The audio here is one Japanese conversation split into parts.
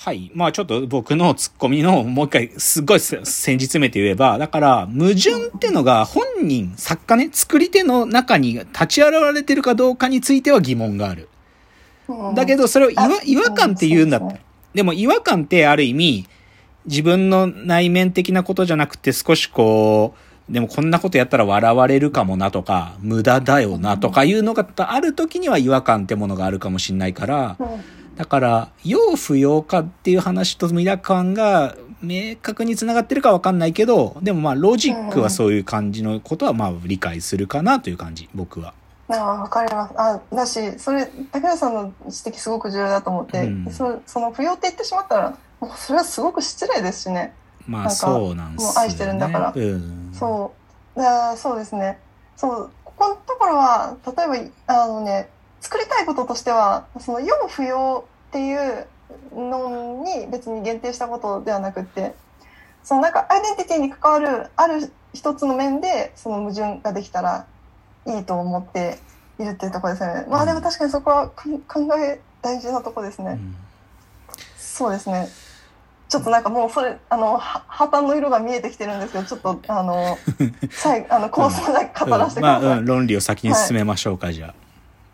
はい。まあちょっと僕のツッコミのもう一回すっごい先日詰めて言えば、だから矛盾ってのが本人、作家ね、作り手の中に立ち現れてるかどうかについては疑問がある。だけどそれを違和感って言うんだったら。でも違和感ってある意味、自分の内面的なことじゃなくて少しこう、でもこんなことやったら笑われるかもなとか、無駄だよなとかいうのがある時には違和感ってものがあるかもしんないから、だから、要不要かっていう話と無駄感が明確につながってるかわかんないけど、でもまあロジックはそういう感じのことはまあ理解するかなという感じ、僕は。ああ、わかります。あ、だし、それ、竹内さんの指摘すごく重要だと思って、うんそその不要って言ってしまったら、もうそれはすごく失礼ですしね。まあそうなんですよ、ね。もう愛してるんだからうん。そう。だそうですね。そう、ここのところは、例えば、あのね、作りたいこととしては、その、要不要っていうのに別に限定したことではなくって、そのなんかアイデンティティに関わるある一つの面でその矛盾ができたらいいと思っているっていうところですよね。まあでも確かにそこは考え大事なところですね。うんそうですね。ちょっとなんかもうそれ、あの、は破綻の色が見えてきてるんですけど、ちょっと、あの、最後、あの、構想だけ語らせてくまあ、ださい。うん、論理を先に進めましょうか、じゃあ。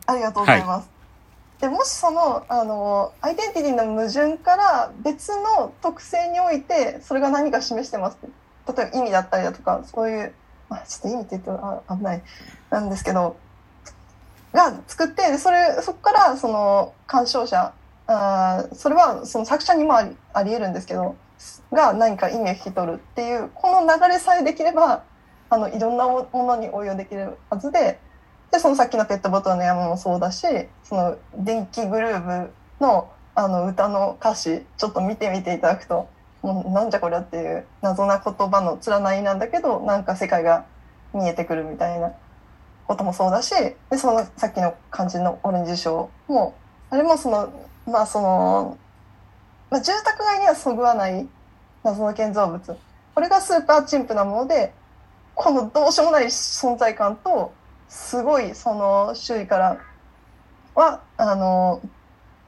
ありがとうございます。でもしそのあのアイデンティティの矛盾から別の特性においてそれが何か示してます例えば意味だったりだとかそういう、まあ、ちょっと意味って言うとあ危ないなんですけどが作ってでそれそこからその鑑賞者あーそれはその作者にもありありえるんですけどが何か意味を引き取るっていうこの流れさえできればあのいろんなものに応用できるはずででそのさっきのペットボトルの山もそうだしその電気グルーヴのあの歌の歌詞ちょっと見てみていただくともうなんじゃこりゃっていう謎な言葉の連なりなんだけどなんか世界が見えてくるみたいなこともそうだしでそのさっきの感じのオレンジショーもあれもそのまあその、まあ、住宅街にはそぐわない謎の建造物。これがスーパー陳腐なものでこのどうしようもない存在感とすごいその周囲からはあの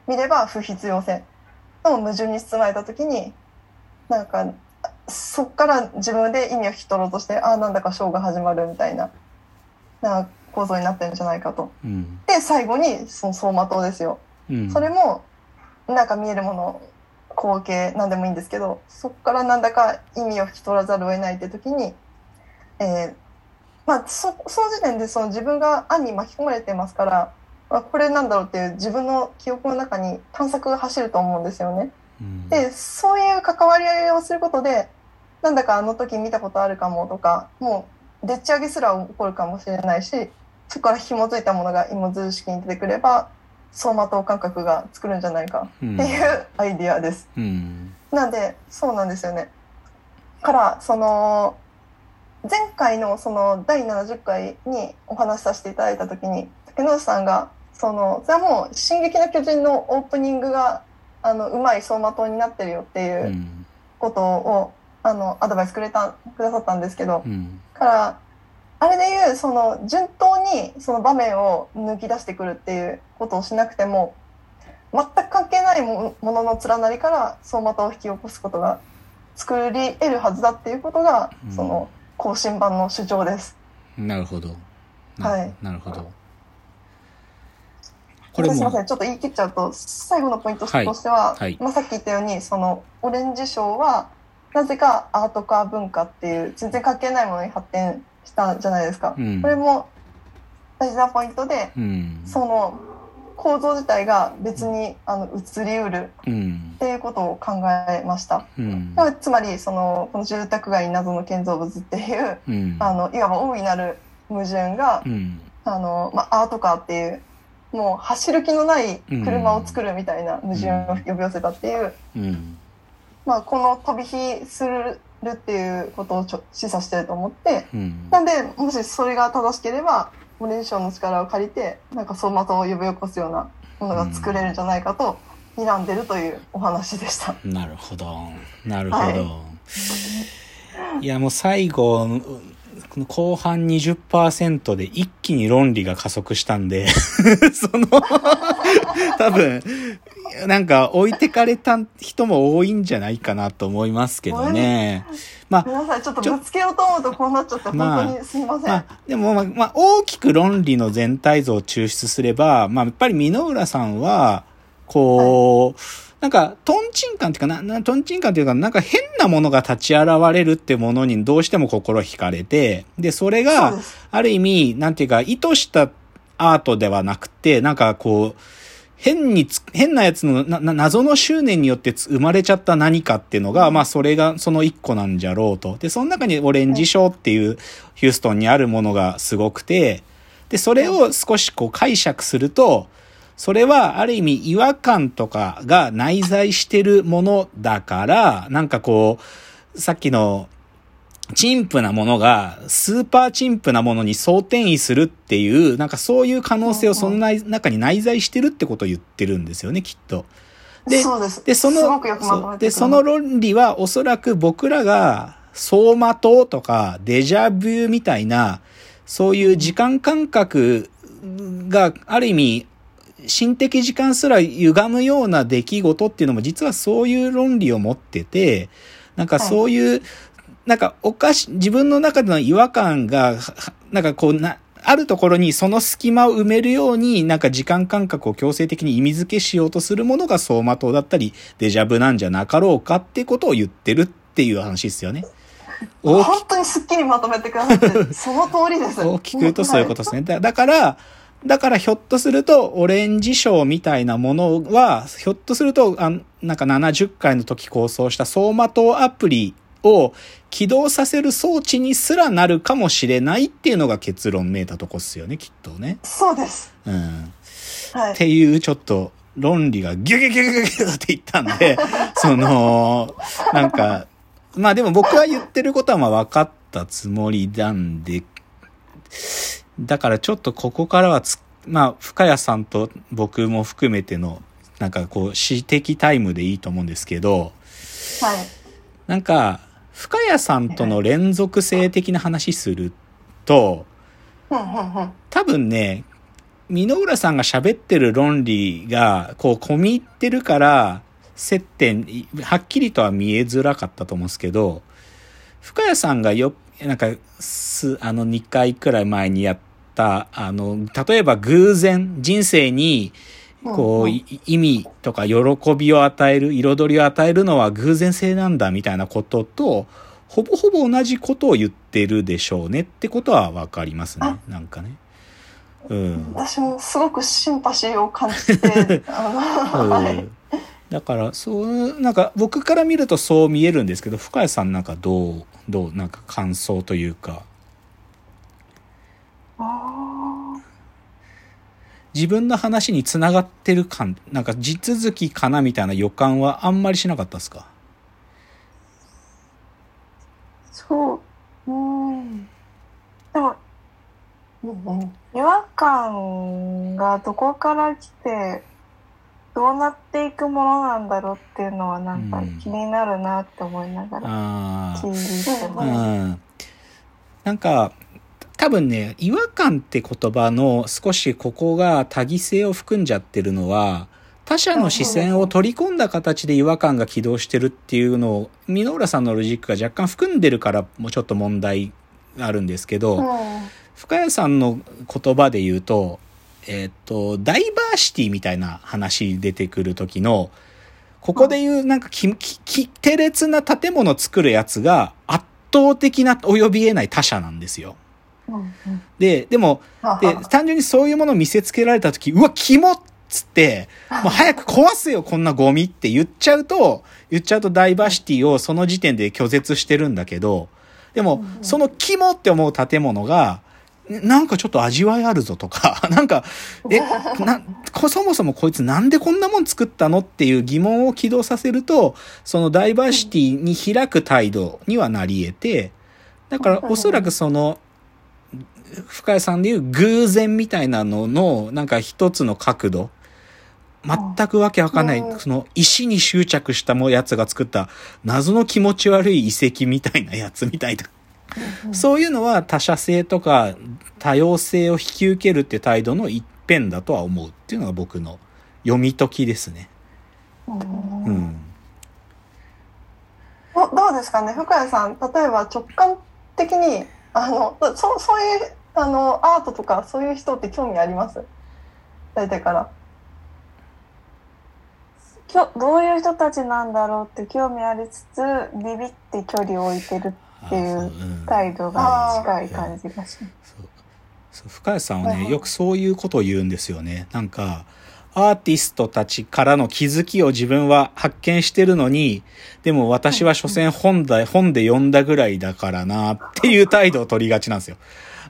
見れば不必要性の矛盾に包まれた時になんかそっから自分で意味を引き取ろうとしてああなんだかショーが始まるみたいなな構造になってるんじゃないかと。うん。で最後にその走馬灯ですよ。うん。それもなんか見えるもの光景なんでもいいんですけどそこからなんだか意味を引き取らざるを得ないって時に、えーまあそその時点でその自分が案に巻き込まれてますから、まあ、これなんだろうっていう自分の記憶の中に探索が走ると思うんですよね。うん、でそういう関わり合いをすることでなんだかあの時見たことあるかもとかもうでっち上げすら起こるかもしれないしそこから紐づいたものが芋づる式に出てくれば走馬灯感覚が作るんじゃないかうんっていうアイディアです。うん。なんでそうなんですよね。からその前回のその第70回にお話しさせていただいた時に竹野内さんがそのそれはもう「進撃の巨人」のオープニングがあのうまい走馬灯になってるよっていううんことを、あのアドバイスくれたくださったんですけどうん。からあれでいうその順当にその場面を抜き出してくるっていうことをしなくても全く関係ないもものの連なりから走馬灯を引き起こすことが作り得るはずだっていうことが、うんその更新版の主張です。なるほど。なはいなるほど。これすいませ、んちょっと言い切っちゃうと最後のポイントとはいしては、はいまあ、さっき言ったようにそのオレンジ賞はなぜかアート化文化っていう全然関係ないものに発展したじゃないですか。うんこれも大事なポイントで、うん。その構造自体が別にあの移りうるうんっ。ていうことを考えました。うん。まあつまりそのこの住宅街に謎の建造物っていううん。あのいわば大いなる矛盾がうん。あの、まあ、アートカーっていうもう走る気のない車を作るみたいな矛盾を呼び寄せたっていう、うん。まあ、この飛び火するっていうことをちょ示唆してると思ってうん。なんでもしそれが正しければオレンジ賞の力を借りてなんか走馬灯を呼び起こすようなものが作れるんじゃないかと睨んでるというお話でした。なるほど。なるほど。、はいや、もう最後、後半20%で一気に論理が加速したんで、その、多分、なんか置いてかれた人も多いんじゃないかなと思いますけどね。まあ、皆さんちょっとぶつけようと思うとこうなっちゃって、まあ本当にすみません。まあ、でも、まあ、まあ、大きく論理の全体像を抽出すれば、まあ、やっぱり箕浦さんは、こう、なんか、トンチンカンっていうかな、なトンチンカンっていうか、なんか変なものが立ち現れるってものにどうしても心惹かれて、で、それが。ある意味、なんていうか、意図したアートではなくて、なんかこう、変につ、変なやつの、な、な謎の執念によってつ生まれちゃった何かっていうのが、まあそれがその一個なんじゃろうと。で、その中にオレンジショーっていうヒューストンにあるものがすごくて、で、それを少しこう解釈すると、それはある意味違和感とかが内在してるものだから、なんかこう、さっきの陳腐なものがスーパー陳腐なものに総転移するっていう、なんかそういう可能性をその内中に内在してるってことを言ってるんですよね、きっと。でそうでその、で、その論理はおそらく僕らが走馬灯とかデジャビューみたいな、そういう時間感覚がある意味、心的時間すら歪むような出来事っていうのも実はそういう論理を持ってて、なんかそういう、なんかおかし、自分の中での違和感が、はなんかこうな、あるところにその隙間を埋めるように、なんか時間感覚を強制的に意味付けしようとするものが走馬灯だったり、デジャブなんじゃなかろうかってことを言ってるっていう話ですよね。本当にすっきりまとめてくださって、その通りです。大きく言うとそういうことですね。だだから、だからひょっとすると、オレンジショーみたいなものは、ひょっとすると、あんなんか70回の時構想した走馬灯アプリを起動させる装置にすらなるかもしれないっていうのが結論めいたとこっすよね、きっとね。そうです。うん。はいっ。ていうちょっと論理がギュギュギュギュギュギュって言ったんで、その、なんか、まあでも僕は言ってることはまあ分かったつもりなんで、だからちょっとここからはつ、まあ深谷さんと僕も含めての、なんかこう、詩的タイムでいいと思うんですけど、はい。なんか、深谷さんとの連続性的な話すると、多分ね、箕浦さんが喋ってる論理が、こう、込み入ってるから、接点、はっきりとは見えづらかったと思うんですけど、深谷さんがよ、なんか、す、あの、2回くらい前にやった、あの、例えば偶然、人生に、こう、意味とか喜びを与える、彩りを与えるのは偶然性なんだみたいなことと、ほぼほぼ同じことを言ってるでしょうねってことはわかりますね。なんかね。うん。私もすごくシンパシーを感じて、だから、そう、なんか僕から見るとそう見えるんですけど、深谷さんなんかどう、どう、なんか感想というか、あ自分の話につながってる感、なんか地続きかなみたいな予感はあんまりしなかったですか？ーそう。うん。でも、違和感がどこから来て、どうなっていくものなんだろうっていうのはなんかうん気になるなって思いながら。聞いてうます。ん。なんか、多分ね、違和感って言葉の少しここが多義性を含んじゃってるのは、他者の視線を取り込んだ形で違和感が起動してるっていうのを、箕浦さんのロジックが若干含んでるからもうちょっと問題あるんですけど、深谷さんの言葉で言うと、えっ、と、ダイバーシティみたいな話出てくる時の、ここで言うなんかき、き、き、テレな建物作るやつが圧倒的な及び得ない他者なんですよ。で、でも、で、単純にそういうものを見せつけられた時、うわ、キモっつって、もう早く壊せよ、こんなゴミって言っちゃうと、言っちゃうとダイバーシティをその時点で拒絶してるんだけど、でも、そのキモって思う建物が、なんかちょっと味わいあるぞとか、なんか、え、な、こそもそもこいつなんでこんなもん作ったのっていう疑問を起動させると、そのダイバーシティに開く態度にはなり得て、だからおそらくその、深谷さんでいう偶然みたいなのの、なんか一つの角度。全くわけわかんない、うんその石に執着したもやつが作った謎の気持ち悪い遺跡みたいなやつみたいな。そういうのは他者性とか多様性を引き受けるって態度の一辺だとは思うっていうのが僕の読み解きですね。うん。どどうですかね？深谷さん例えば直感的にあのそそういうあのアートとかそういう人って興味あります？大体から。きょどういう人たちなんだろうって興味ありつつビビって距離を置いてるっていううん態度が近い感じがします。深谷さんはね、よくそういうことを言うんですよね。なんか、アーティストたちからの気づきを自分は発見してるのに、でも私は所詮本だ、本で読んだぐらいだからなっていう態度を取りがちなんですよ。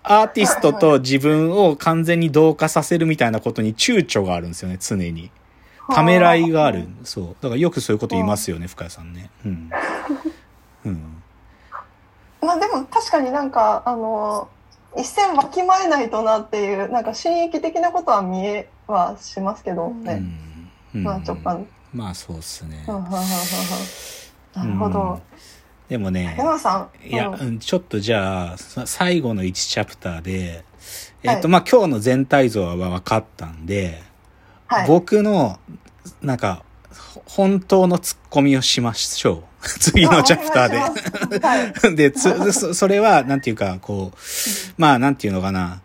アーティストと自分を完全に同化させるみたいなことに躊躇があるんですよね、常に。ためらいがある。そう。だからよくそういうこと言いますよね、深谷さんね。うん。うん。まあでも確かになんかあの一線わきまえないとなっていうなんか心意気的なことは見えはしますけどうね。ん。うんまあ直感。まあそうっすね。なるほど。でもね、山さん。いや、うんうん、ちょっとじゃあ、さ最後の1チャプターで、えっ、と、はいまあ、今日の全体像は分かったんで、はい。僕の、なんか、ほ本当のツッコミをしましょう。次のチャプターで。で、つ、そそれは、なんていうか、こう、まあ、なんていうのかな。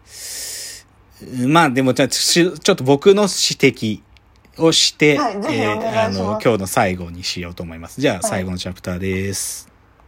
まあ、でも、ちちょっと僕の指摘をして、はいぜひお願いしますあの、今日の最後にしようと思います。じゃあ、最後のチャプターです。